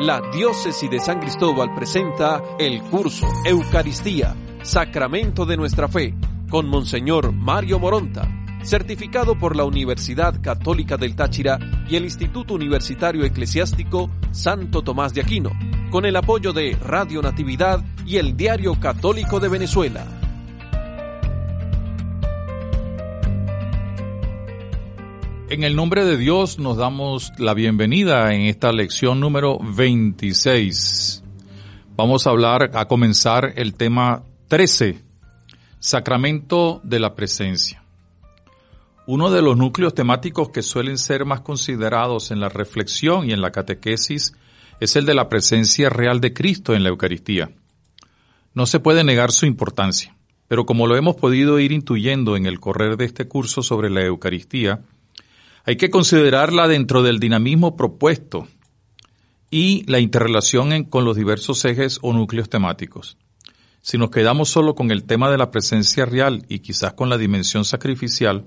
la Diócesis de San Cristóbal presenta el curso Eucaristía, Sacramento de nuestra Fe, con Monseñor Mario Moronta, certificado por la Universidad Católica del Táchira y el Instituto Universitario Eclesiástico Santo Tomás de Aquino, con el apoyo de Radio Natividad y el Diario Católico de Venezuela. En el nombre de Dios nos damos la bienvenida en esta lección número 26. Vamos a hablar, a comenzar el tema 13, Sacramento de la Presencia. Uno de los núcleos temáticos que suelen ser más considerados en la reflexión y en la catequesis es el de la presencia real de Cristo en la Eucaristía. No se puede negar su importancia, pero como lo hemos podido ir intuyendo en el correr de este curso sobre la Eucaristía, hay que considerarla dentro del dinamismo propuesto y la interrelación con los diversos ejes o núcleos temáticos. Si nos quedamos solo con el tema de la presencia real y quizás con la dimensión sacrificial,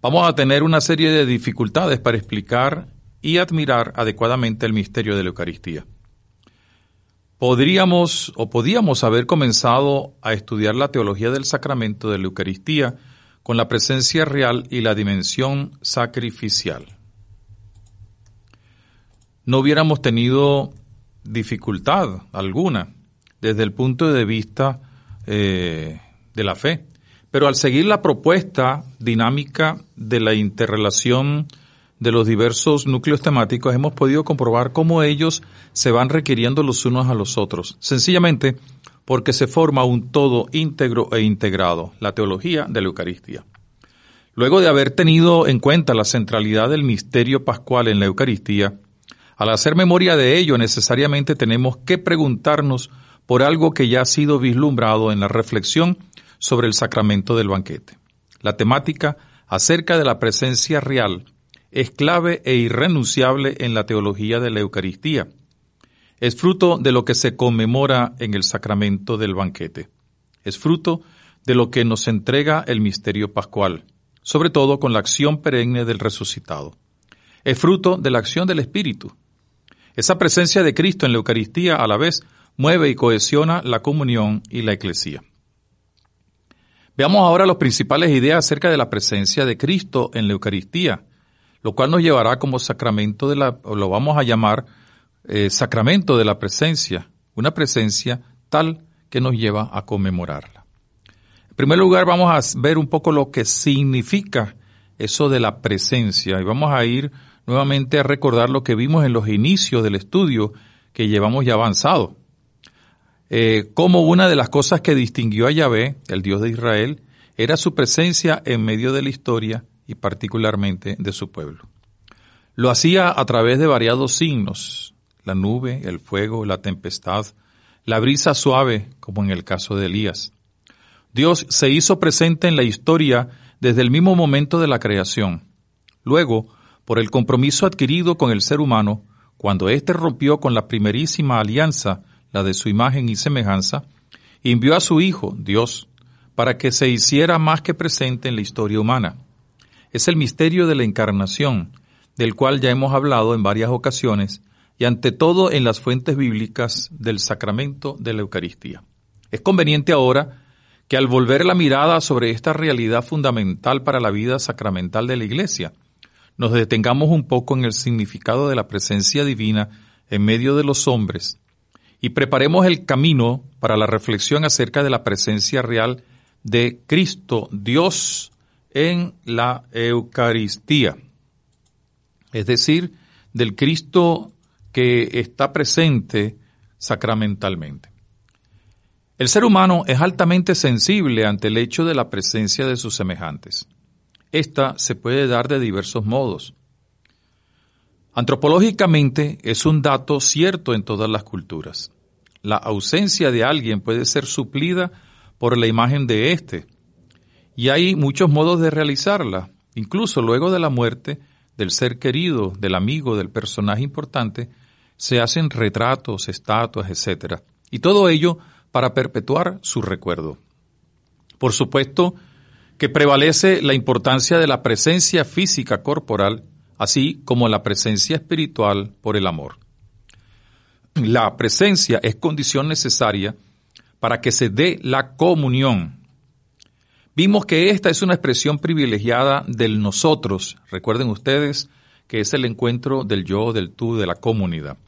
vamos a tener una serie de dificultades para explicar y admirar adecuadamente el misterio de la Eucaristía. Podríamos o podíamos haber comenzado a estudiar la teología del sacramento de la Eucaristía con la presencia real y la dimensión sacrificial. No hubiéramos tenido dificultad alguna desde el punto de vista eh, de la fe. Pero al seguir la propuesta dinámica de la interrelación de los diversos núcleos temáticos, hemos podido comprobar cómo ellos se van requiriendo los unos a los otros. Sencillamente, porque se forma un todo íntegro e integrado, la teología de la Eucaristía. Luego de haber tenido en cuenta la centralidad del misterio pascual en la Eucaristía, al hacer memoria de ello necesariamente tenemos que preguntarnos por algo que ya ha sido vislumbrado en la reflexión sobre el sacramento del banquete. La temática acerca de la presencia real es clave e irrenunciable en la teología de la Eucaristía es fruto de lo que se conmemora en el sacramento del banquete. Es fruto de lo que nos entrega el misterio pascual, sobre todo con la acción perenne del resucitado. Es fruto de la acción del Espíritu. Esa presencia de Cristo en la Eucaristía a la vez mueve y cohesiona la comunión y la eclesía. Veamos ahora las principales ideas acerca de la presencia de Cristo en la Eucaristía, lo cual nos llevará como sacramento de la, lo vamos a llamar eh, sacramento de la presencia, una presencia tal que nos lleva a conmemorarla. En primer lugar, vamos a ver un poco lo que significa eso de la presencia y vamos a ir nuevamente a recordar lo que vimos en los inicios del estudio que llevamos ya avanzado. Eh, como una de las cosas que distinguió a Yahvé, el Dios de Israel, era su presencia en medio de la historia y particularmente de su pueblo. Lo hacía a través de variados signos, la nube, el fuego, la tempestad, la brisa suave, como en el caso de Elías. Dios se hizo presente en la historia desde el mismo momento de la creación. Luego, por el compromiso adquirido con el ser humano, cuando éste rompió con la primerísima alianza, la de su imagen y semejanza, envió a su Hijo, Dios, para que se hiciera más que presente en la historia humana. Es el misterio de la encarnación, del cual ya hemos hablado en varias ocasiones y ante todo en las fuentes bíblicas del sacramento de la Eucaristía. Es conveniente ahora que al volver la mirada sobre esta realidad fundamental para la vida sacramental de la Iglesia, nos detengamos un poco en el significado de la presencia divina en medio de los hombres y preparemos el camino para la reflexión acerca de la presencia real de Cristo, Dios, en la Eucaristía. Es decir, del Cristo que está presente sacramentalmente. El ser humano es altamente sensible ante el hecho de la presencia de sus semejantes. Esta se puede dar de diversos modos. Antropológicamente es un dato cierto en todas las culturas. La ausencia de alguien puede ser suplida por la imagen de éste. Y hay muchos modos de realizarla. Incluso luego de la muerte del ser querido, del amigo, del personaje importante, se hacen retratos, estatuas, etc. Y todo ello para perpetuar su recuerdo. Por supuesto que prevalece la importancia de la presencia física corporal, así como la presencia espiritual por el amor. la presencia es condición necesaria para que se dé la comunión. Vimos que esta es una expresión privilegiada del nosotros. Recuerden ustedes que es el encuentro del yo, del tú, de la comunidad.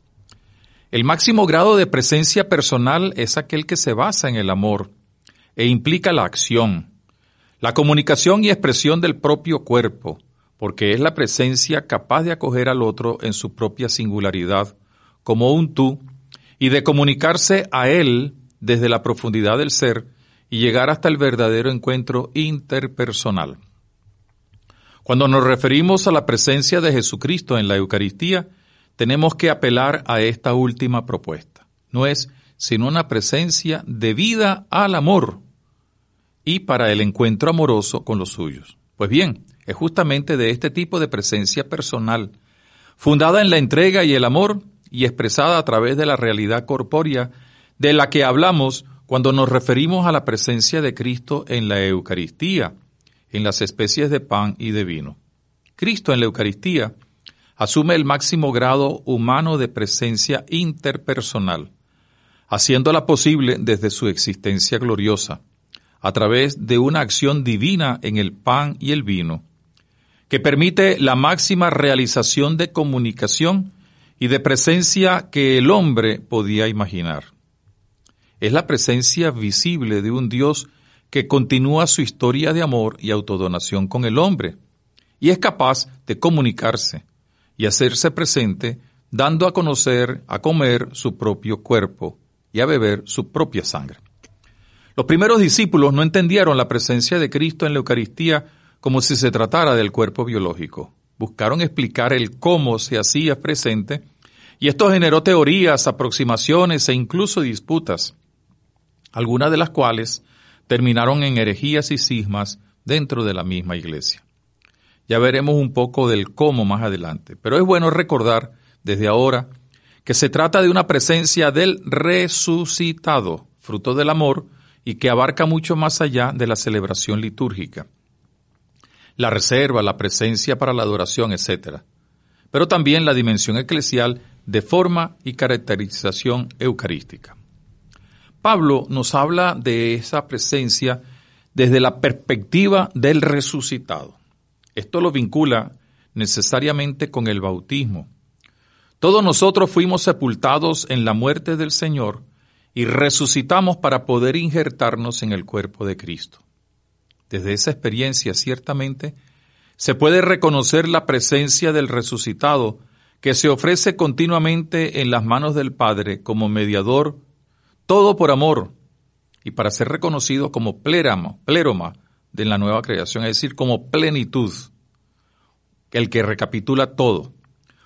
El máximo grado de presencia personal es aquel que se basa en el amor e implica la acción, la comunicación y expresión del propio cuerpo, porque es la presencia capaz de acoger al otro en su propia singularidad, como un tú, y de comunicarse a él desde la profundidad del ser y llegar hasta el verdadero encuentro interpersonal. Cuando nos referimos a la presencia de Jesucristo en la Eucaristía, tenemos que apelar a esta última propuesta. No es sino una presencia debida al amor y para el encuentro amoroso con los suyos. Pues bien, es justamente de este tipo de presencia personal, fundada en la entrega y el amor y expresada a través de la realidad corpórea de la que hablamos cuando nos referimos a la presencia de Cristo en la Eucaristía, en las especies de pan y de vino. Cristo en la Eucaristía asume el máximo grado humano de presencia interpersonal, haciéndola posible desde su existencia gloriosa, a través de una acción divina en el pan y el vino, que permite la máxima realización de comunicación y de presencia que el hombre podía imaginar. Es la presencia visible de un Dios que continúa su historia de amor y autodonación con el hombre, y es capaz de comunicarse y hacerse presente dando a conocer, a comer su propio cuerpo y a beber su propia sangre. Los primeros discípulos no entendieron la presencia de Cristo en la Eucaristía como si se tratara del cuerpo biológico. Buscaron explicar el cómo se hacía presente y esto generó teorías, aproximaciones e incluso disputas, algunas de las cuales terminaron en herejías y cismas dentro de la misma iglesia. Ya veremos un poco del cómo más adelante, pero es bueno recordar desde ahora que se trata de una presencia del resucitado, fruto del amor, y que abarca mucho más allá de la celebración litúrgica. La reserva, la presencia para la adoración, etc. Pero también la dimensión eclesial de forma y caracterización eucarística. Pablo nos habla de esa presencia desde la perspectiva del resucitado. Esto lo vincula necesariamente con el bautismo. Todos nosotros fuimos sepultados en la muerte del Señor y resucitamos para poder injertarnos en el cuerpo de Cristo. Desde esa experiencia, ciertamente, se puede reconocer la presencia del resucitado que se ofrece continuamente en las manos del Padre como mediador todo por amor y para ser reconocido como plérama, pléroma de la nueva creación, es decir, como plenitud, el que recapitula todo.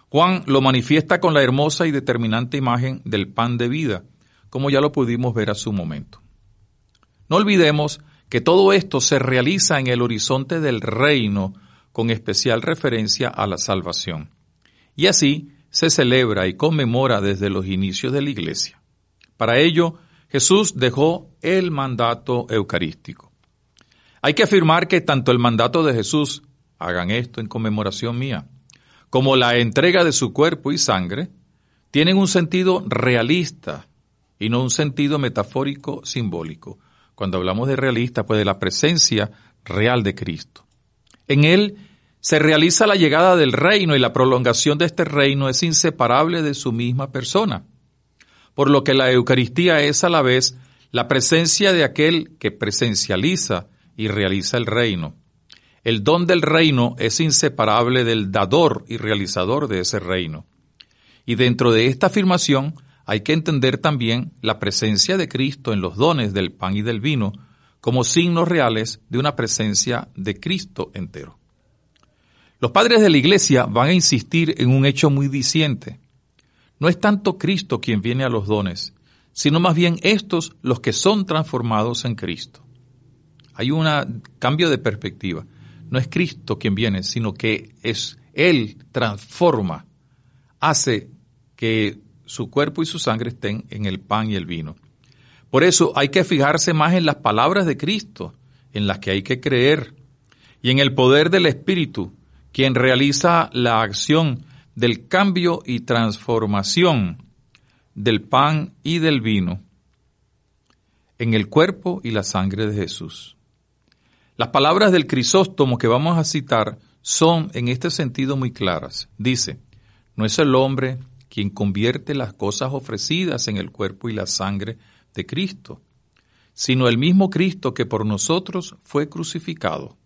Juan lo manifiesta con la hermosa y determinante imagen del pan de vida, como ya lo pudimos ver a su momento. No olvidemos que todo esto se realiza en el horizonte del reino, con especial referencia a la salvación. Y así se celebra y conmemora desde los inicios de la Iglesia. Para ello, Jesús dejó el mandato eucarístico. Hay que afirmar que tanto el mandato de Jesús, hagan esto en conmemoración mía, como la entrega de su cuerpo y sangre, tienen un sentido realista y no un sentido metafórico simbólico. Cuando hablamos de realista, pues de la presencia real de Cristo. En él se realiza la llegada del reino y la prolongación de este reino es inseparable de su misma persona por lo que la Eucaristía es a la vez la presencia de aquel que presencializa y realiza el reino. El don del reino es inseparable del dador y realizador de ese reino. Y dentro de esta afirmación hay que entender también la presencia de Cristo en los dones del pan y del vino como signos reales de una presencia de Cristo entero. Los padres de la Iglesia van a insistir en un hecho muy diciente. No es tanto Cristo quien viene a los dones, sino más bien estos los que son transformados en Cristo. Hay un cambio de perspectiva. No es Cristo quien viene, sino que es Él transforma, hace que su cuerpo y su sangre estén en el pan y el vino. Por eso hay que fijarse más en las palabras de Cristo, en las que hay que creer, y en el poder del Espíritu, quien realiza la acción del cambio y transformación del pan y del vino en el cuerpo y la sangre de Jesús. Las palabras del Crisóstomo que vamos a citar son en este sentido muy claras. Dice, no es el hombre quien convierte las cosas ofrecidas en el cuerpo y la sangre de Cristo, sino el mismo Cristo que por nosotros fue crucificado.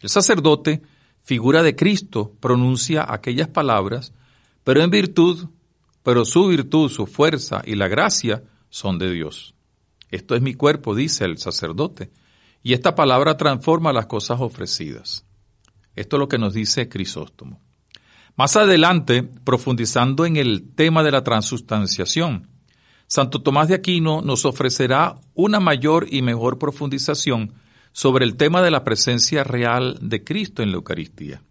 El sacerdote, figura de Cristo, pronuncia aquellas palabras, pero en virtud, pero su virtud, su fuerza y la gracia son de Dios. Esto es mi cuerpo, dice el sacerdote, y esta palabra transforma las cosas ofrecidas. Esto es lo que nos dice Crisóstomo. Más adelante, profundizando en el tema de la transustanciación, Santo Tomás de Aquino nos ofrecerá una mayor y mejor profundización sobre el tema de la presencia real de Cristo en la Eucaristía.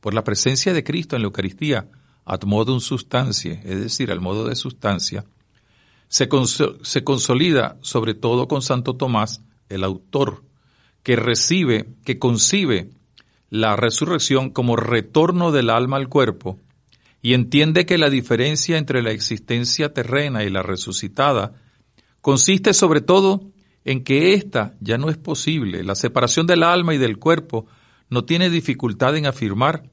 Por la presencia de Cristo en la Eucaristía, ad modo sustancia, es decir, al modo de sustancia, se, se consolida sobre todo con Santo Tomás, el autor, que recibe, que concibe la resurrección como retorno del alma al cuerpo y entiende que la diferencia entre la existencia terrena y la resucitada consiste sobre todo en que ésta ya no es posible. La separación del alma y del cuerpo no tiene dificultad en afirmar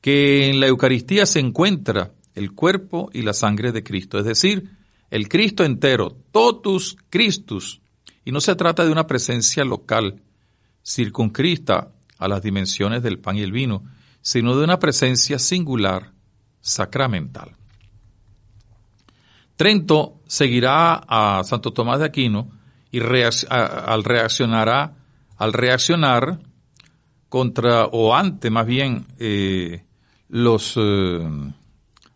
que en la Eucaristía se encuentra el cuerpo y la sangre de Cristo, es decir, el Cristo entero, totus Christus, y no se trata de una presencia local, circunscrita a las dimensiones del pan y el vino, sino de una presencia singular, sacramental. Trento seguirá a Santo Tomás de Aquino y al, reaccionará, al reaccionar contra, o ante más bien, eh, los eh,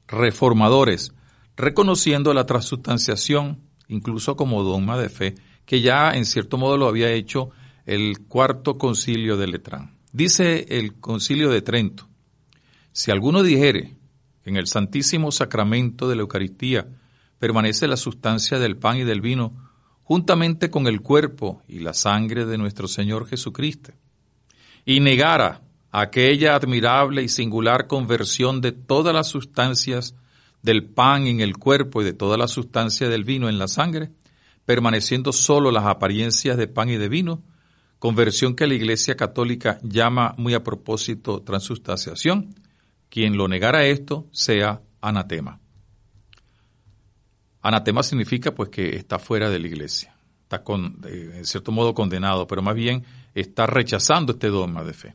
reformadores, reconociendo la transustanciación incluso como dogma de fe, que ya en cierto modo lo había hecho el cuarto concilio de Letrán. Dice el concilio de Trento, si alguno dijere en el santísimo sacramento de la Eucaristía permanece la sustancia del pan y del vino, juntamente con el cuerpo y la sangre de nuestro Señor Jesucristo, y negara aquella admirable y singular conversión de todas las sustancias del pan en el cuerpo y de toda la sustancia del vino en la sangre, permaneciendo solo las apariencias de pan y de vino, conversión que la Iglesia Católica llama muy a propósito transustanciación, quien lo negara esto sea anatema. Anatema significa pues que está fuera de la iglesia, está con, en cierto modo condenado, pero más bien está rechazando este dogma de fe.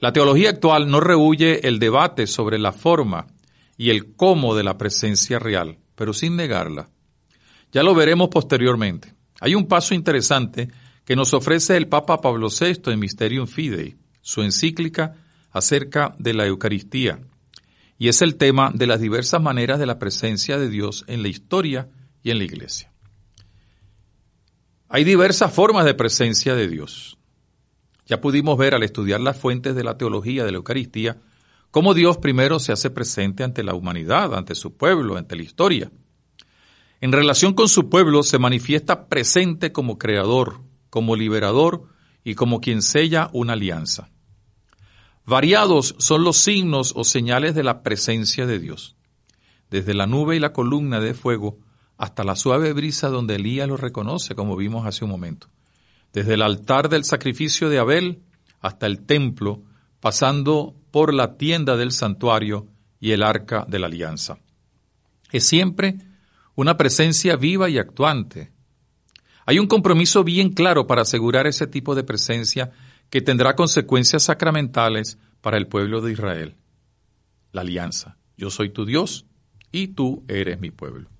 La teología actual no rehuye el debate sobre la forma y el cómo de la presencia real, pero sin negarla. Ya lo veremos posteriormente. Hay un paso interesante que nos ofrece el Papa Pablo VI en Mysterium Fidei, su encíclica acerca de la Eucaristía, y es el tema de las diversas maneras de la presencia de Dios en la historia y en la iglesia. Hay diversas formas de presencia de Dios. Ya pudimos ver al estudiar las fuentes de la teología de la Eucaristía cómo Dios primero se hace presente ante la humanidad, ante su pueblo, ante la historia. En relación con su pueblo se manifiesta presente como creador, como liberador y como quien sella una alianza. Variados son los signos o señales de la presencia de Dios, desde la nube y la columna de fuego hasta la suave brisa donde Elías lo reconoce, como vimos hace un momento, desde el altar del sacrificio de Abel hasta el templo, pasando por la tienda del santuario y el arca de la alianza. Es siempre una presencia viva y actuante. Hay un compromiso bien claro para asegurar ese tipo de presencia que tendrá consecuencias sacramentales para el pueblo de Israel. La alianza. Yo soy tu Dios y tú eres mi pueblo.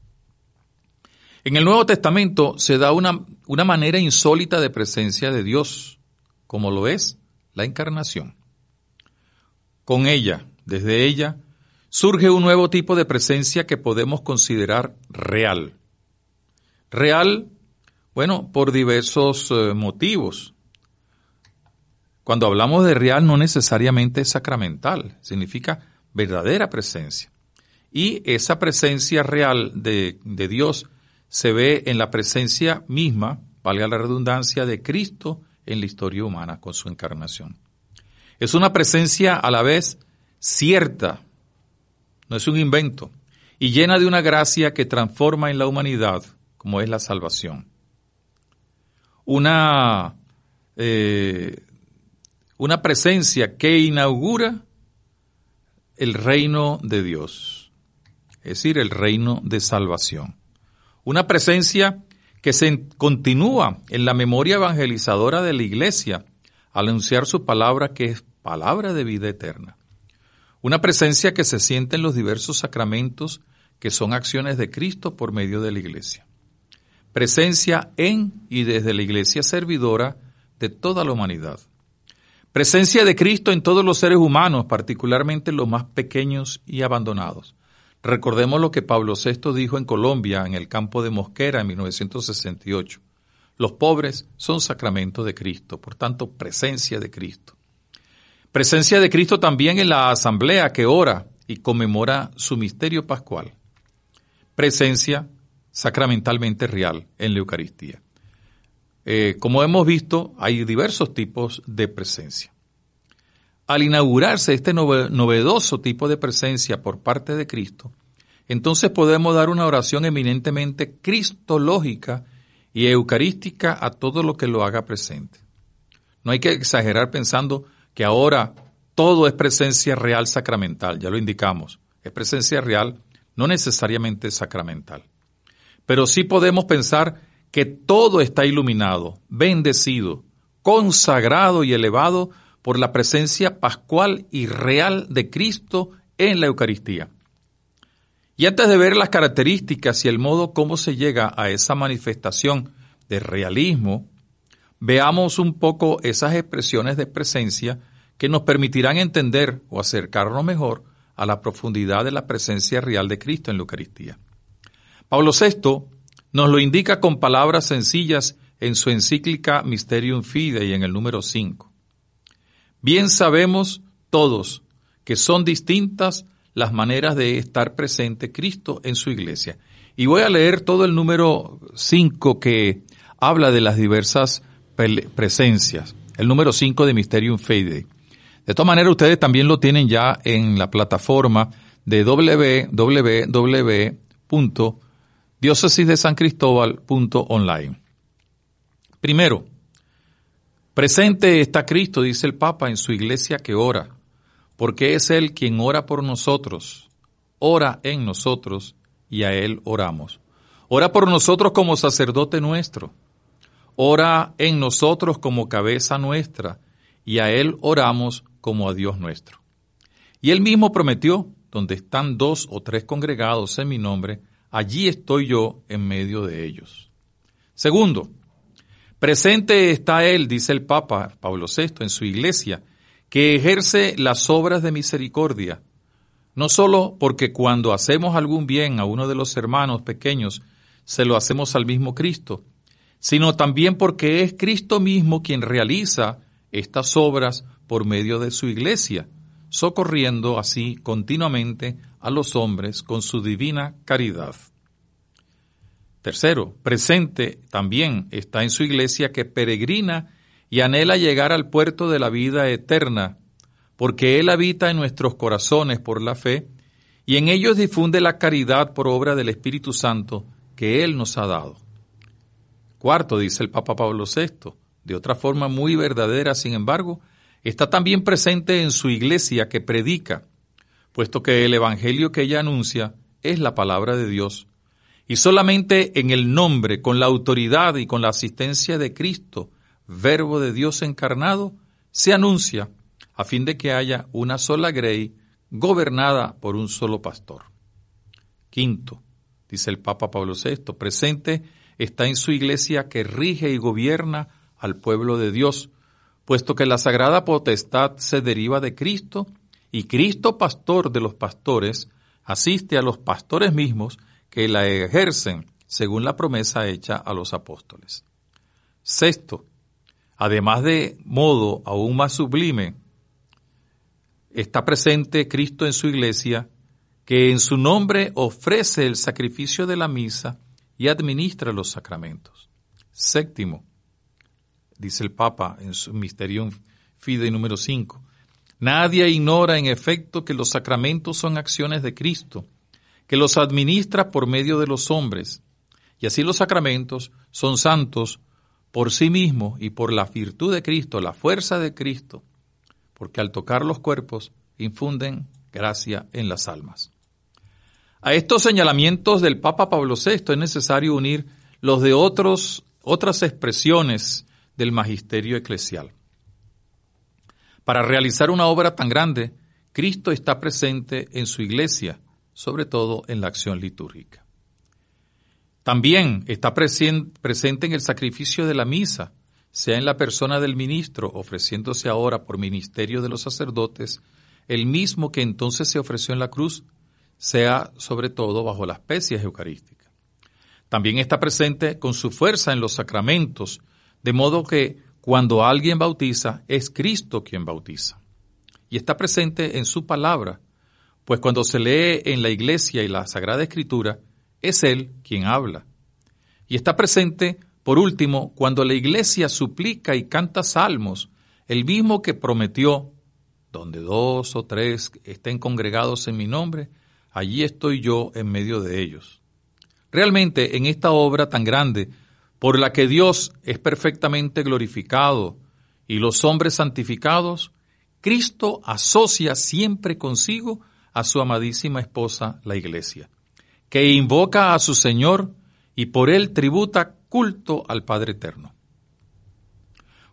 En el Nuevo Testamento se da una, una manera insólita de presencia de Dios, como lo es la encarnación. Con ella, desde ella, surge un nuevo tipo de presencia que podemos considerar real. Real, bueno, por diversos eh, motivos. Cuando hablamos de real no necesariamente es sacramental, significa verdadera presencia. Y esa presencia real de, de Dios se ve en la presencia misma, valga la redundancia, de Cristo en la historia humana con su encarnación. Es una presencia a la vez cierta, no es un invento, y llena de una gracia que transforma en la humanidad, como es la salvación. Una, eh, una presencia que inaugura el reino de Dios, es decir, el reino de salvación. Una presencia que se continúa en la memoria evangelizadora de la iglesia al anunciar su palabra que es palabra de vida eterna. Una presencia que se siente en los diversos sacramentos que son acciones de Cristo por medio de la iglesia. Presencia en y desde la iglesia servidora de toda la humanidad. Presencia de Cristo en todos los seres humanos, particularmente los más pequeños y abandonados. Recordemos lo que Pablo VI dijo en Colombia, en el campo de Mosquera, en 1968. Los pobres son sacramento de Cristo, por tanto, presencia de Cristo. Presencia de Cristo también en la asamblea que ora y conmemora su misterio pascual. Presencia sacramentalmente real en la Eucaristía. Eh, como hemos visto, hay diversos tipos de presencia. Al inaugurarse este novedoso tipo de presencia por parte de Cristo, entonces podemos dar una oración eminentemente cristológica y eucarística a todo lo que lo haga presente. No hay que exagerar pensando que ahora todo es presencia real sacramental, ya lo indicamos, es presencia real, no necesariamente sacramental. Pero sí podemos pensar que todo está iluminado, bendecido, consagrado y elevado por la presencia pascual y real de Cristo en la Eucaristía. Y antes de ver las características y el modo cómo se llega a esa manifestación de realismo, veamos un poco esas expresiones de presencia que nos permitirán entender o acercarnos mejor a la profundidad de la presencia real de Cristo en la Eucaristía. Pablo VI nos lo indica con palabras sencillas en su encíclica Mysterium Fidei en el número 5. Bien sabemos todos que son distintas las maneras de estar presente Cristo en su iglesia. Y voy a leer todo el número 5 que habla de las diversas presencias. El número 5 de Mysterium Fidei. De todas maneras, ustedes también lo tienen ya en la plataforma de www diócesis de San Cristóbal.online. Primero, presente está Cristo, dice el Papa, en su iglesia que ora, porque es Él quien ora por nosotros, ora en nosotros y a Él oramos. Ora por nosotros como sacerdote nuestro, ora en nosotros como cabeza nuestra y a Él oramos como a Dios nuestro. Y Él mismo prometió, donde están dos o tres congregados en mi nombre, allí estoy yo en medio de ellos. Segundo, presente está Él, dice el Papa Pablo VI, en su iglesia, que ejerce las obras de misericordia, no solo porque cuando hacemos algún bien a uno de los hermanos pequeños, se lo hacemos al mismo Cristo, sino también porque es Cristo mismo quien realiza estas obras por medio de su iglesia, socorriendo así continuamente a los hombres con su divina caridad. Tercero, presente también está en su iglesia que peregrina y anhela llegar al puerto de la vida eterna, porque Él habita en nuestros corazones por la fe, y en ellos difunde la caridad por obra del Espíritu Santo que Él nos ha dado. Cuarto, dice el Papa Pablo VI, de otra forma muy verdadera, sin embargo, está también presente en su iglesia que predica, puesto que el Evangelio que ella anuncia es la palabra de Dios, y solamente en el nombre, con la autoridad y con la asistencia de Cristo, Verbo de Dios encarnado, se anuncia a fin de que haya una sola grey gobernada por un solo pastor. Quinto, dice el Papa Pablo VI, presente está en su iglesia que rige y gobierna al pueblo de Dios, puesto que la sagrada potestad se deriva de Cristo y Cristo, pastor de los pastores, asiste a los pastores mismos que la ejercen según la promesa hecha a los apóstoles. Sexto, además de modo aún más sublime, está presente Cristo en su iglesia, que en su nombre ofrece el sacrificio de la misa y administra los sacramentos. Séptimo, dice el Papa en su Mysterium Fidei número 5. Nadie ignora en efecto que los sacramentos son acciones de Cristo, que los administra por medio de los hombres, y así los sacramentos son santos por sí mismos y por la virtud de Cristo, la fuerza de Cristo, porque al tocar los cuerpos infunden gracia en las almas. A estos señalamientos del Papa Pablo VI es necesario unir los de otros, otras expresiones del magisterio eclesial. Para realizar una obra tan grande, Cristo está presente en su iglesia, sobre todo en la acción litúrgica. También está presente en el sacrificio de la misa, sea en la persona del ministro, ofreciéndose ahora por ministerio de los sacerdotes, el mismo que entonces se ofreció en la cruz, sea sobre todo bajo las especies eucarísticas. También está presente con su fuerza en los sacramentos, de modo que cuando alguien bautiza, es Cristo quien bautiza. Y está presente en su palabra, pues cuando se lee en la iglesia y la Sagrada Escritura, es Él quien habla. Y está presente, por último, cuando la iglesia suplica y canta salmos, el mismo que prometió, donde dos o tres estén congregados en mi nombre, allí estoy yo en medio de ellos. Realmente en esta obra tan grande por la que Dios es perfectamente glorificado y los hombres santificados, Cristo asocia siempre consigo a su amadísima esposa, la Iglesia, que invoca a su Señor y por él tributa culto al Padre Eterno.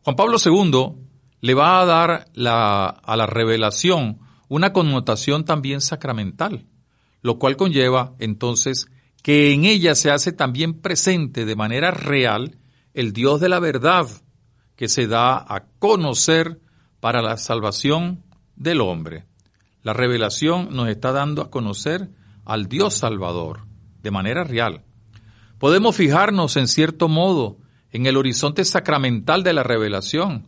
Juan Pablo II le va a dar a la revelación una connotación también sacramental, lo cual conlleva entonces que en ella se hace también presente de manera real el Dios de la verdad que se da a conocer para la salvación del hombre. La revelación nos está dando a conocer al Dios Salvador de manera real. Podemos fijarnos en cierto modo en el horizonte sacramental de la revelación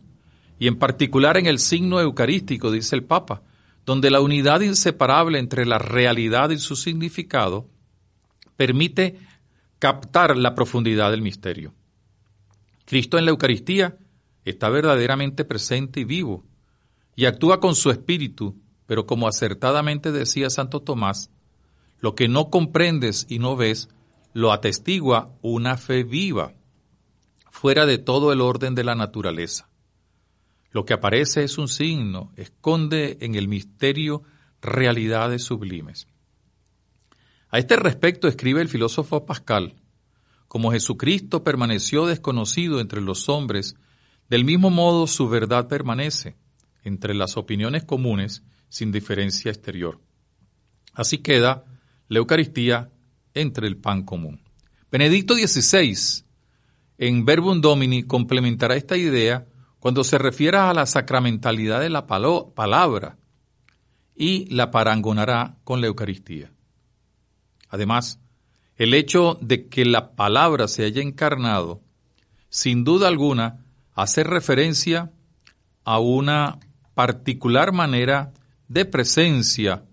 y en particular en el signo eucarístico, dice el Papa, donde la unidad inseparable entre la realidad y su significado permite captar la profundidad del misterio. Cristo en la Eucaristía está verdaderamente presente y vivo, y actúa con su espíritu, pero como acertadamente decía Santo Tomás, lo que no comprendes y no ves, lo atestigua una fe viva, fuera de todo el orden de la naturaleza. Lo que aparece es un signo, esconde en el misterio realidades sublimes. A este respecto escribe el filósofo Pascal, como Jesucristo permaneció desconocido entre los hombres, del mismo modo su verdad permanece entre las opiniones comunes sin diferencia exterior. Así queda la Eucaristía entre el pan común. Benedicto XVI, en Verbum Domini, complementará esta idea cuando se refiera a la sacramentalidad de la palabra y la parangonará con la Eucaristía. Además, el hecho de que la palabra se haya encarnado, sin duda alguna, hace referencia a una particular manera de presencia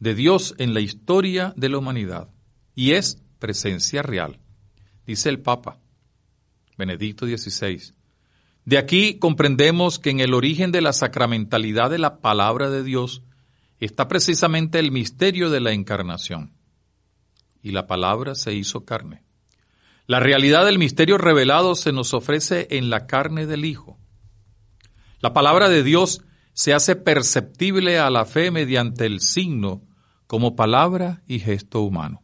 de Dios en la historia de la humanidad, y es presencia real, dice el Papa Benedicto XVI. De aquí comprendemos que en el origen de la sacramentalidad de la palabra de Dios está precisamente el misterio de la encarnación y la palabra se hizo carne. La realidad del misterio revelado se nos ofrece en la carne del Hijo. La palabra de Dios se hace perceptible a la fe mediante el signo como palabra y gesto humano.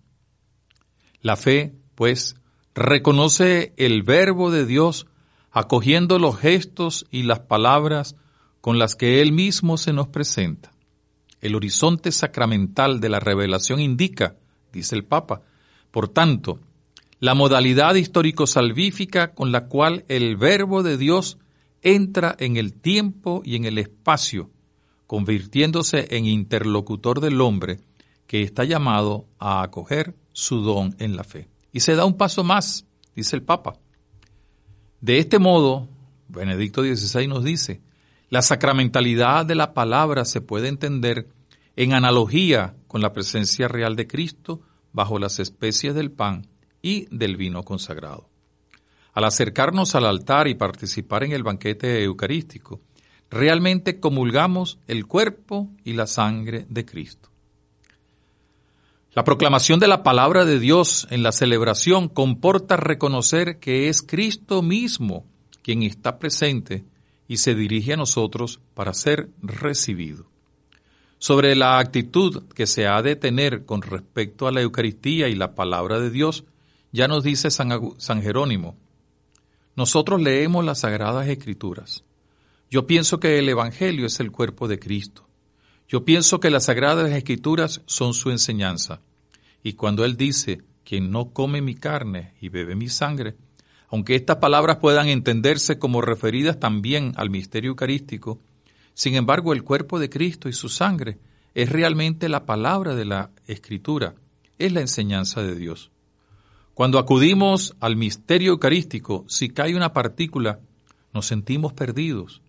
La fe, pues, reconoce el verbo de Dios acogiendo los gestos y las palabras con las que Él mismo se nos presenta. El horizonte sacramental de la revelación indica dice el Papa. Por tanto, la modalidad histórico-salvífica con la cual el Verbo de Dios entra en el tiempo y en el espacio, convirtiéndose en interlocutor del hombre que está llamado a acoger su don en la fe. Y se da un paso más, dice el Papa. De este modo, Benedicto XVI nos dice, la sacramentalidad de la palabra se puede entender en analogía con la presencia real de Cristo bajo las especies del pan y del vino consagrado. Al acercarnos al altar y participar en el banquete eucarístico, realmente comulgamos el cuerpo y la sangre de Cristo. La proclamación de la palabra de Dios en la celebración comporta reconocer que es Cristo mismo quien está presente y se dirige a nosotros para ser recibido. Sobre la actitud que se ha de tener con respecto a la Eucaristía y la palabra de Dios, ya nos dice San, San Jerónimo. Nosotros leemos las Sagradas Escrituras. Yo pienso que el Evangelio es el cuerpo de Cristo. Yo pienso que las sagradas escrituras son su enseñanza. Y cuando Él dice, quien no come mi carne y bebe mi sangre, aunque estas palabras puedan entenderse como referidas también al misterio eucarístico, sin embargo el cuerpo de Cristo y su sangre es realmente la palabra de la Escritura, es la enseñanza de Dios. Cuando acudimos al misterio eucarístico, si cae una partícula, nos sentimos perdidos,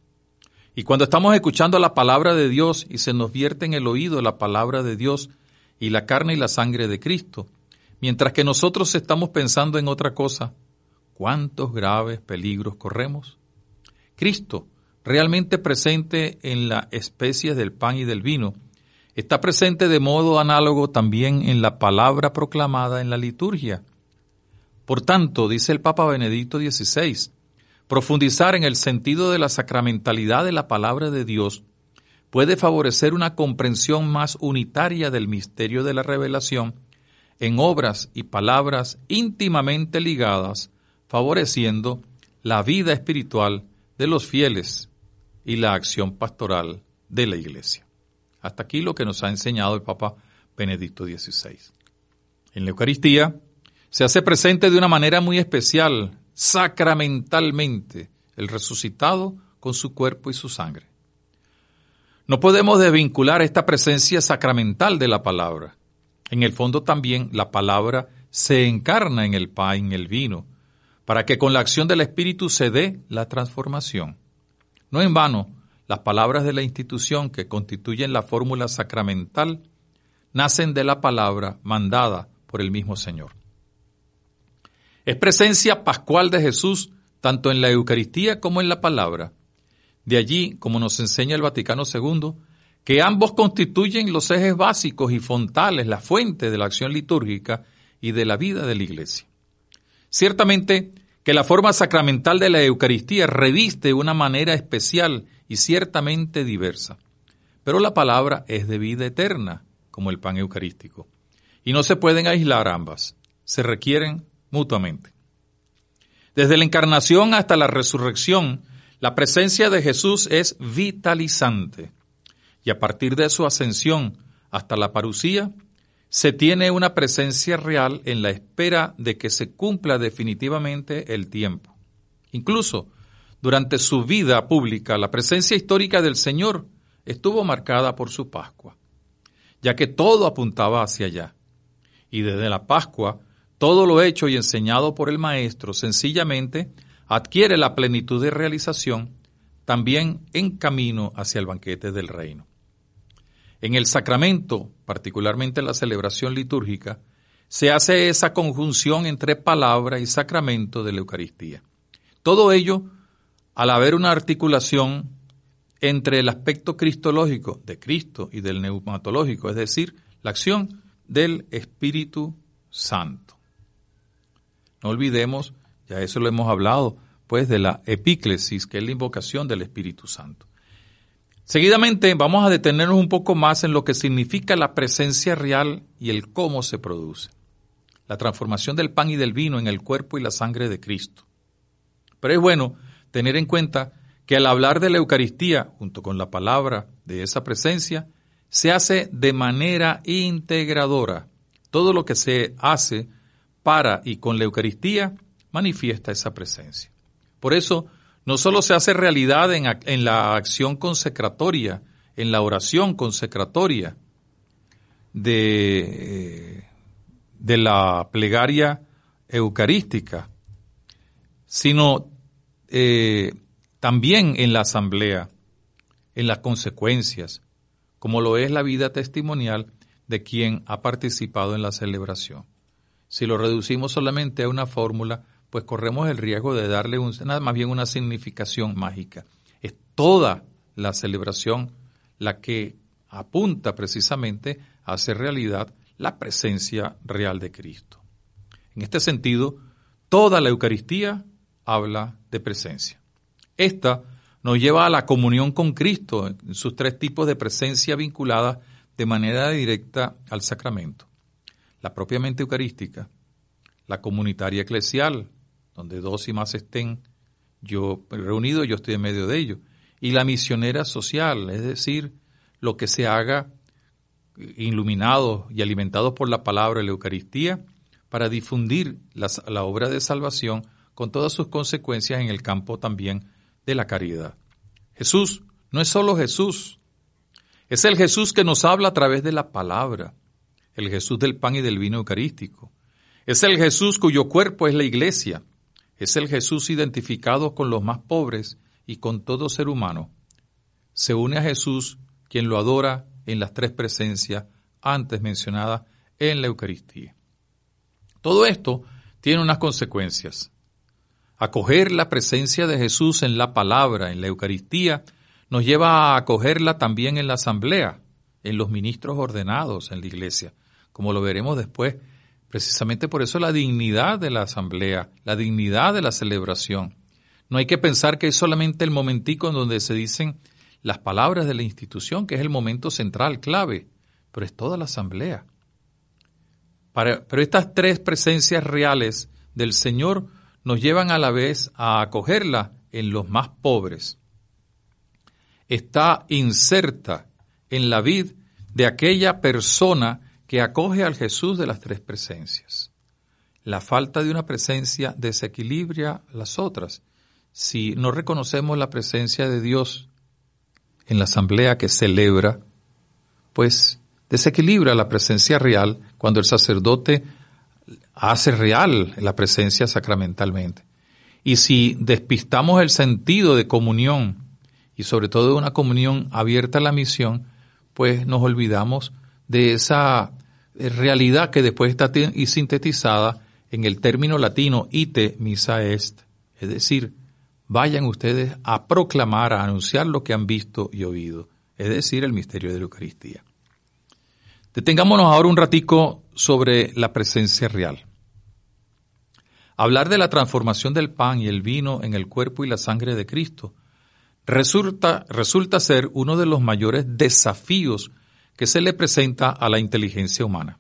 y cuando estamos escuchando la palabra de Dios y se nos vierte en el oído la palabra de Dios y la carne y la sangre de Cristo, mientras que nosotros estamos pensando en otra cosa, ¿cuántos graves peligros corremos? Cristo, realmente presente en la especie del pan y del vino, está presente de modo análogo también en la palabra proclamada en la liturgia. Por tanto, dice el Papa Benedicto XVI, Profundizar en el sentido de la sacramentalidad de la palabra de Dios puede favorecer una comprensión más unitaria del misterio de la revelación en obras y palabras íntimamente ligadas, favoreciendo la vida espiritual de los fieles y la acción pastoral de la Iglesia. Hasta aquí lo que nos ha enseñado el Papa Benedicto XVI. En la Eucaristía se hace presente de una manera muy especial sacramentalmente el resucitado con su cuerpo y su sangre. No podemos desvincular esta presencia sacramental de la palabra. En el fondo también la palabra se encarna en el pan, en el vino, para que con la acción del Espíritu se dé la transformación. No en vano, las palabras de la institución que constituyen la fórmula sacramental nacen de la palabra mandada por el mismo Señor. Es presencia pascual de Jesús tanto en la Eucaristía como en la palabra. De allí, como nos enseña el Vaticano II, que ambos constituyen los ejes básicos y fontales, la fuente de la acción litúrgica y de la vida de la Iglesia. Ciertamente que la forma sacramental de la Eucaristía reviste una manera especial y ciertamente diversa, pero la palabra es de vida eterna, como el pan eucarístico, y no se pueden aislar ambas, se requieren mutuamente. Desde la encarnación hasta la resurrección, la presencia de Jesús es vitalizante. Y a partir de su ascensión hasta la parucía, se tiene una presencia real en la espera de que se cumpla definitivamente el tiempo. Incluso durante su vida pública, la presencia histórica del Señor estuvo marcada por su Pascua, ya que todo apuntaba hacia allá. Y desde la Pascua todo lo hecho y enseñado por el Maestro sencillamente adquiere la plenitud de realización también en camino hacia el banquete del reino. En el sacramento, particularmente en la celebración litúrgica, se hace esa conjunción entre palabra y sacramento de la Eucaristía. Todo ello al haber una articulación entre el aspecto cristológico de Cristo y del neumatológico, es decir, la acción del Espíritu Santo. No olvidemos, ya eso lo hemos hablado, pues de la epíclesis, que es la invocación del Espíritu Santo. Seguidamente vamos a detenernos un poco más en lo que significa la presencia real y el cómo se produce. La transformación del pan y del vino en el cuerpo y la sangre de Cristo. Pero es bueno tener en cuenta que al hablar de la Eucaristía, junto con la palabra de esa presencia, se hace de manera integradora. Todo lo que se hace para y con la Eucaristía manifiesta esa presencia. Por eso, no solo se hace realidad en, la acción consecratoria, en la oración consecratoria de, eh, la plegaria eucarística, sino eh, también en la asamblea, en las consecuencias, como lo es la vida testimonial de quien ha participado en la celebración. Si lo reducimos solamente a una fórmula, pues corremos el riesgo de darle un, más bien una significación mágica. Es toda la celebración la que apunta precisamente a hacer realidad la presencia real de Cristo. En este sentido, toda la Eucaristía habla de presencia. Esta nos lleva a la comunión con Cristo en sus tres tipos de presencia vinculadas de manera directa al sacramento. La propiamente eucarística, la comunitaria eclesial, donde dos y más estén yo reunido, yo estoy en medio de ellos, y la misionera social, es decir, lo que se haga iluminados y alimentados por la palabra de la Eucaristía para difundir la obra de salvación con todas sus consecuencias en el campo también de la caridad. Jesús no es solo Jesús, es el Jesús que nos habla a través de la palabra, el Jesús del pan y del vino eucarístico. Es el Jesús cuyo cuerpo es la iglesia. Es el Jesús identificado con los más pobres y con todo ser humano. Se une a Jesús quien lo adora en las tres presencias antes mencionadas en la Eucaristía. Todo esto tiene unas consecuencias. Acoger la presencia de Jesús en la palabra, en la Eucaristía, nos lleva a acogerla también en la asamblea, en los ministros ordenados en la iglesia, como lo veremos después. Precisamente por eso la dignidad de la asamblea, la dignidad de la celebración. No hay que pensar que es solamente el momentico en donde se dicen las palabras de la institución, que es el momento central, clave, pero es toda la asamblea. pero estas tres presencias reales del Señor nos llevan a la vez a acogerla en los más pobres. Está inserta en la vid de aquella persona que acoge al Jesús de las tres presencias. La falta de una presencia desequilibra las otras. Si no reconocemos la presencia de Dios en la asamblea que celebra, pues desequilibra la presencia real cuando el sacerdote hace real la presencia sacramentalmente. Y si despistamos el sentido de comunión, y sobre todo de una comunión abierta a la misión, pues nos olvidamos de esa eh, realidad que después está sintetizada en el término latino ite misa est, es decir, vayan ustedes a proclamar, a anunciar lo que han visto y oído, es decir, el misterio de la Eucaristía. Detengámonos ahora un ratico sobre la presencia real. Hablar de la transformación del pan y el vino en el cuerpo y la sangre de Cristo resulta, resulta ser uno de los mayores desafíos que se le presenta a la inteligencia humana.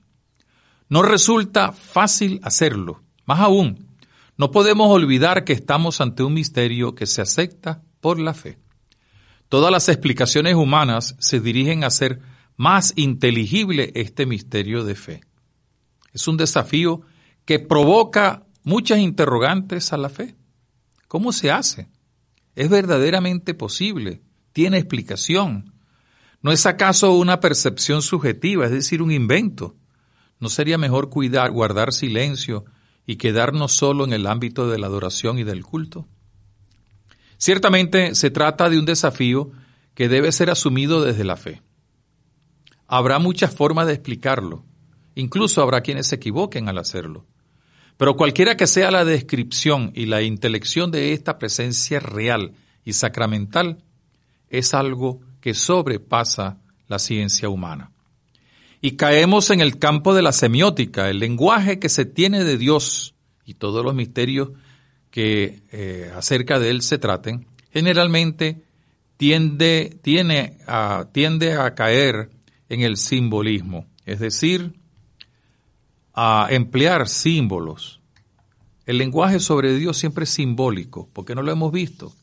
No resulta fácil hacerlo. Más aún, no podemos olvidar que estamos ante un misterio que se acepta por la fe. Todas las explicaciones humanas se dirigen a ser más inteligible este misterio de fe. Es un desafío que provoca muchas interrogantes a la fe. ¿Cómo se hace? ¿Es verdaderamente posible? ¿Tiene explicación? ¿No es acaso una percepción subjetiva, es decir, un invento? ¿No sería mejor cuidar, guardar silencio y quedarnos solo en el ámbito de la adoración y del culto? Ciertamente se trata de un desafío que debe ser asumido desde la fe. Habrá muchas formas de explicarlo. Incluso habrá quienes se equivoquen al hacerlo. Pero cualquiera que sea la descripción y la intelección de esta presencia real y sacramental, es algo que sobrepasa la ciencia humana. Y caemos en el campo de la semiótica, el lenguaje que se tiene de Dios y todos los misterios que eh, acerca de él se traten, generalmente tiende, tiene a, tiende a caer en el simbolismo, es decir, a emplear símbolos. El lenguaje sobre Dios siempre es simbólico, porque no lo hemos visto.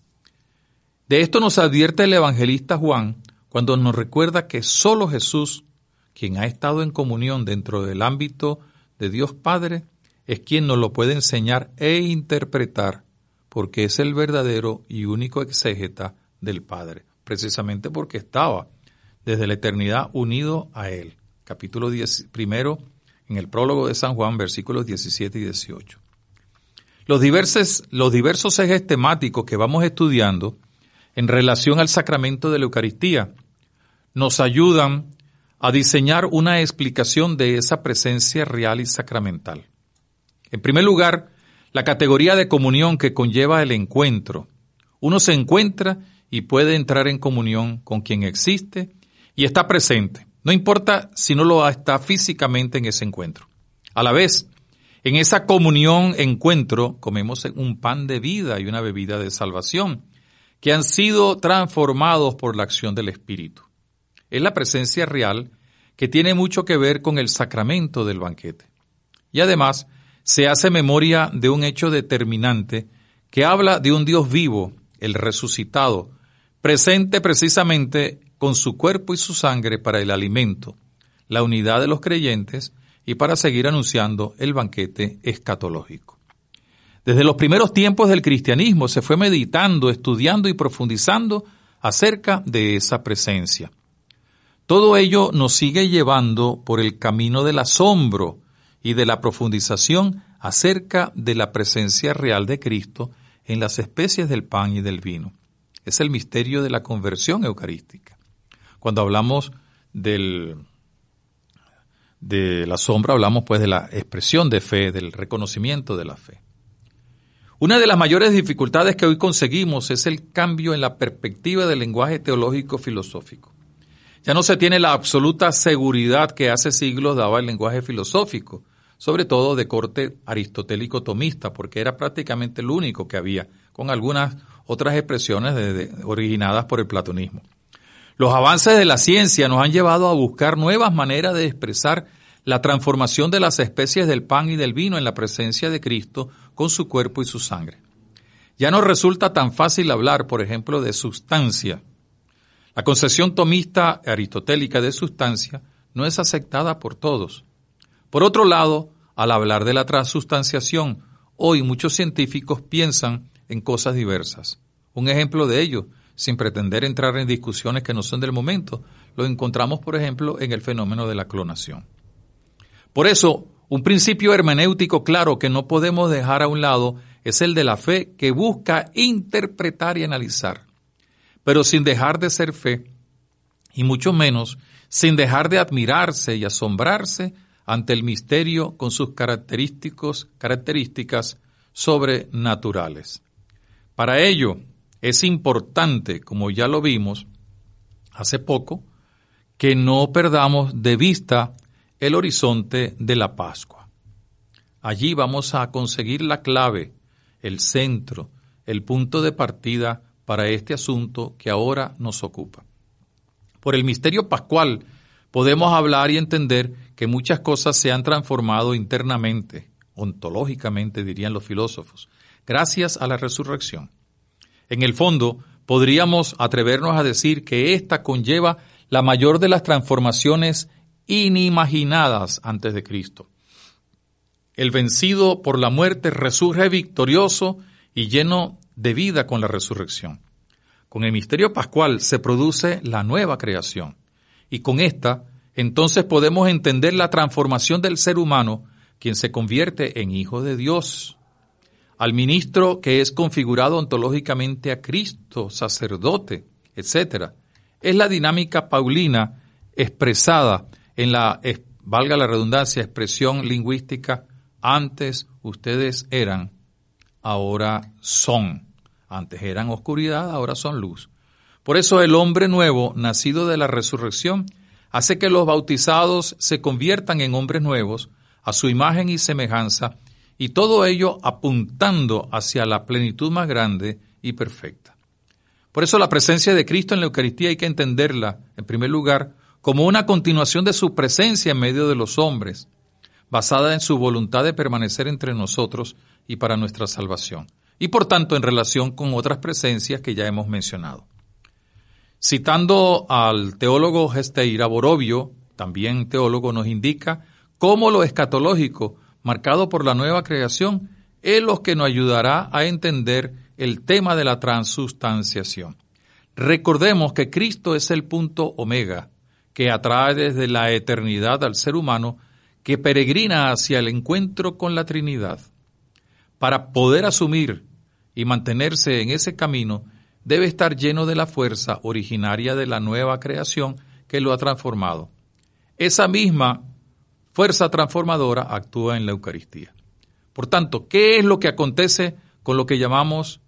De esto nos advierte el evangelista Juan cuando nos recuerda que solo Jesús, quien ha estado en comunión dentro del ámbito de Dios Padre, es quien nos lo puede enseñar e interpretar, porque es el verdadero y único exégeta del Padre, precisamente porque estaba desde la eternidad unido a Él. Capítulo 10, primero, en el prólogo de San Juan, versículos 17 y 18. Los los diversos ejes temáticos que vamos estudiando en relación al sacramento de la Eucaristía nos ayudan a diseñar una explicación de esa presencia real y sacramental. En primer lugar, la categoría de comunión que conlleva el encuentro. Uno se encuentra y puede entrar en comunión con quien existe y está presente, No importa si no lo está físicamente en ese encuentro. A la vez, en esa comunión, encuentro, comemos un pan de vida y una bebida de salvación, que han sido transformados por la acción del Espíritu. Es la presencia real que tiene mucho que ver con el sacramento del banquete. Y además, se hace memoria de un hecho determinante que habla de un Dios vivo, el resucitado, presente precisamente con su cuerpo y su sangre para el alimento, la unidad de los creyentes y para seguir anunciando el banquete escatológico. Desde los primeros tiempos del cristianismo se fue meditando, estudiando y profundizando acerca de esa presencia. Todo ello nos sigue llevando por el camino del asombro y de la profundización acerca de la presencia real de Cristo en las especies del pan y del vino. Es el misterio de la conversión eucarística. Cuando hablamos del, de la sombra, hablamos pues de la expresión de fe, del reconocimiento de la fe. Una de las mayores dificultades que hoy conseguimos es el cambio en la perspectiva del lenguaje teológico filosófico. Ya no se tiene la absoluta seguridad que hace siglos daba el lenguaje filosófico, sobre todo de corte aristotélico tomista, porque era prácticamente el único que había, con algunas otras expresiones originadas por el platonismo. Los avances de la ciencia nos han llevado a buscar nuevas maneras de expresar la transformación de las especies del pan y del vino en la presencia de Cristo con su cuerpo y su sangre. Ya no resulta tan fácil hablar, por ejemplo, de sustancia. La concepción tomista aristotélica de sustancia no es aceptada por todos. Por otro lado, al hablar de la transustanciación, hoy muchos científicos piensan en cosas diversas. Un ejemplo de ello, sin pretender entrar en discusiones que no son del momento, lo encontramos, por ejemplo, en el fenómeno de la clonación. Por eso, un principio hermenéutico claro que no podemos dejar a un lado es el de la fe que busca interpretar y analizar, pero sin dejar de ser fe, y mucho menos sin dejar de admirarse y asombrarse ante el misterio con sus característicos, características sobrenaturales. Para ello es importante, como ya lo vimos hace poco, que no perdamos de vista el horizonte de la Pascua. Allí vamos a conseguir la clave, el centro, el punto de partida para este asunto que ahora nos ocupa. Por el misterio pascual podemos hablar y entender que muchas cosas se han transformado internamente, ontológicamente dirían los filósofos, gracias a la resurrección. En el fondo, podríamos atrevernos a decir que ésta conlleva la mayor de las transformaciones inimaginadas antes de Cristo. El vencido por la muerte resurge victorioso y lleno de vida con la resurrección. Con el misterio pascual se produce la nueva creación y con esta entonces podemos entender la transformación del ser humano, quien se convierte en hijo de Dios, al ministro que es configurado ontológicamente a Cristo, sacerdote, etc. Es la dinámica paulina expresada en la, valga la redundancia, expresión lingüística, antes ustedes eran, ahora son. Antes eran oscuridad, ahora son luz. Por eso el hombre nuevo, nacido de la resurrección, hace que los bautizados se conviertan en hombres nuevos, a su imagen y semejanza, y todo ello apuntando hacia la plenitud más grande y perfecta. Por eso la presencia de Cristo en la Eucaristía hay que entenderla, en primer lugar, como una continuación de su presencia en medio de los hombres, basada en su voluntad de permanecer entre nosotros y para nuestra salvación, y por tanto en relación con otras presencias que ya hemos mencionado. Citando al teólogo Gesteira Borovio, también teólogo, nos indica cómo lo escatológico, marcado por la nueva creación, es lo que nos ayudará a entender el tema de la transustanciación. Recordemos que Cristo es el punto omega, que atrae desde la eternidad al ser humano que peregrina hacia el encuentro con la Trinidad. Para poder asumir y mantenerse en ese camino, debe estar lleno de la fuerza originaria de la nueva creación que lo ha transformado. Esa misma fuerza transformadora actúa en la Eucaristía. Por tanto, ¿qué es lo que acontece con lo que llamamos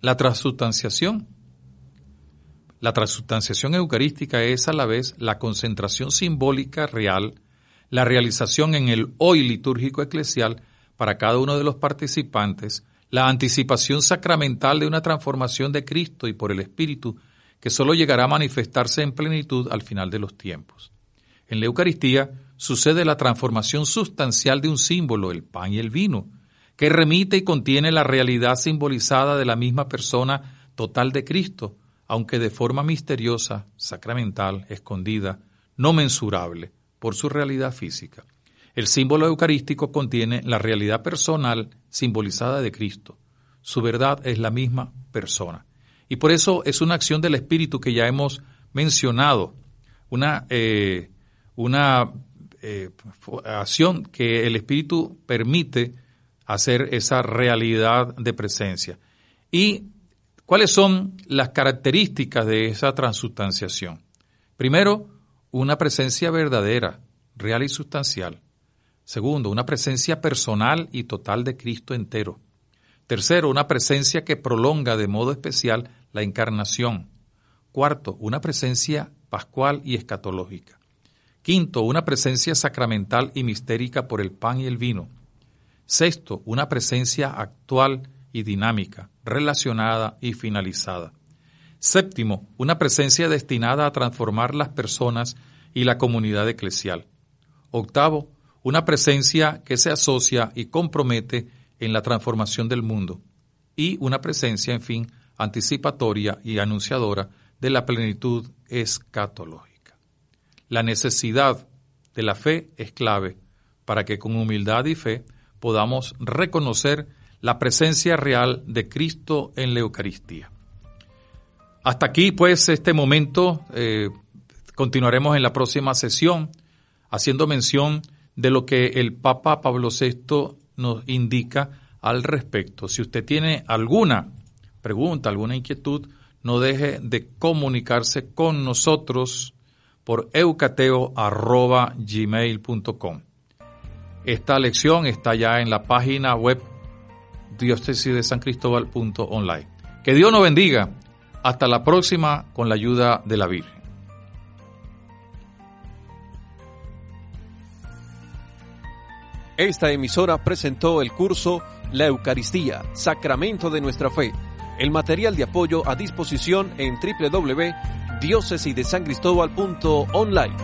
la transustanciación? La transustanciación eucarística es a la vez la concentración simbólica real, la realización en el hoy litúrgico eclesial para cada uno de los participantes, la anticipación sacramental de una transformación de Cristo y por el Espíritu que sólo llegará a manifestarse en plenitud al final de los tiempos. En la Eucaristía sucede la transformación sustancial de un símbolo, el pan y el vino, que remite y contiene la realidad simbolizada de la misma persona total de Cristo, aunque de forma misteriosa, sacramental, escondida, no mensurable por su realidad física. El símbolo eucarístico contiene la realidad personal simbolizada de Cristo. Su verdad es la misma persona. Y por eso es una acción del Espíritu que ya hemos mencionado, una, eh, una eh, acción que el Espíritu permite hacer esa realidad de presencia. Y ¿Cuáles son las características de esa transustanciación? Primero, una presencia verdadera, real y sustancial. Segundo, una presencia personal y total de Cristo entero. Tercero, una presencia que prolonga de modo especial la encarnación. Cuarto, una presencia pascual y escatológica. Quinto, una presencia sacramental y mistérica por el pan y el vino. Sexto, una presencia actual y dinámica, relacionada y finalizada. Séptimo, una presencia destinada a transformar las personas y la comunidad eclesial. Octavo, una presencia que se asocia y compromete en la transformación del mundo. Y una presencia, en fin, anticipatoria y anunciadora de la plenitud escatológica. La necesidad de la fe es clave para que con humildad y fe podamos reconocer la presencia real de Cristo en la Eucaristía. Hasta aquí, pues, este momento. Eh, continuaremos en la próxima sesión haciendo mención de lo que el Papa Pablo VI nos indica al respecto. Si usted tiene alguna pregunta, alguna inquietud, no deje de comunicarse con nosotros por eucateo.gmail.com. Esta lección está ya en la página web diócesis de San Cristóbal.online. Que Dios nos bendiga. Hasta la próxima con la ayuda de la Virgen. Esta emisora presentó el curso La Eucaristía, Sacramento de nuestra Fe. El material de apoyo a disposición en www.diócesidesancristóbal.online.